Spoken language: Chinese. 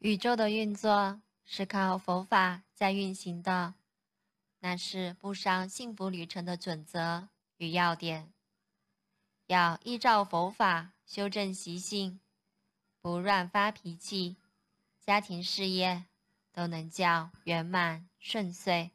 宇宙的运作是靠佛法在运行的那是步上幸福旅程的准则与要点。要依照佛法修正习性不乱发脾气家庭事业都能较圆满顺遂。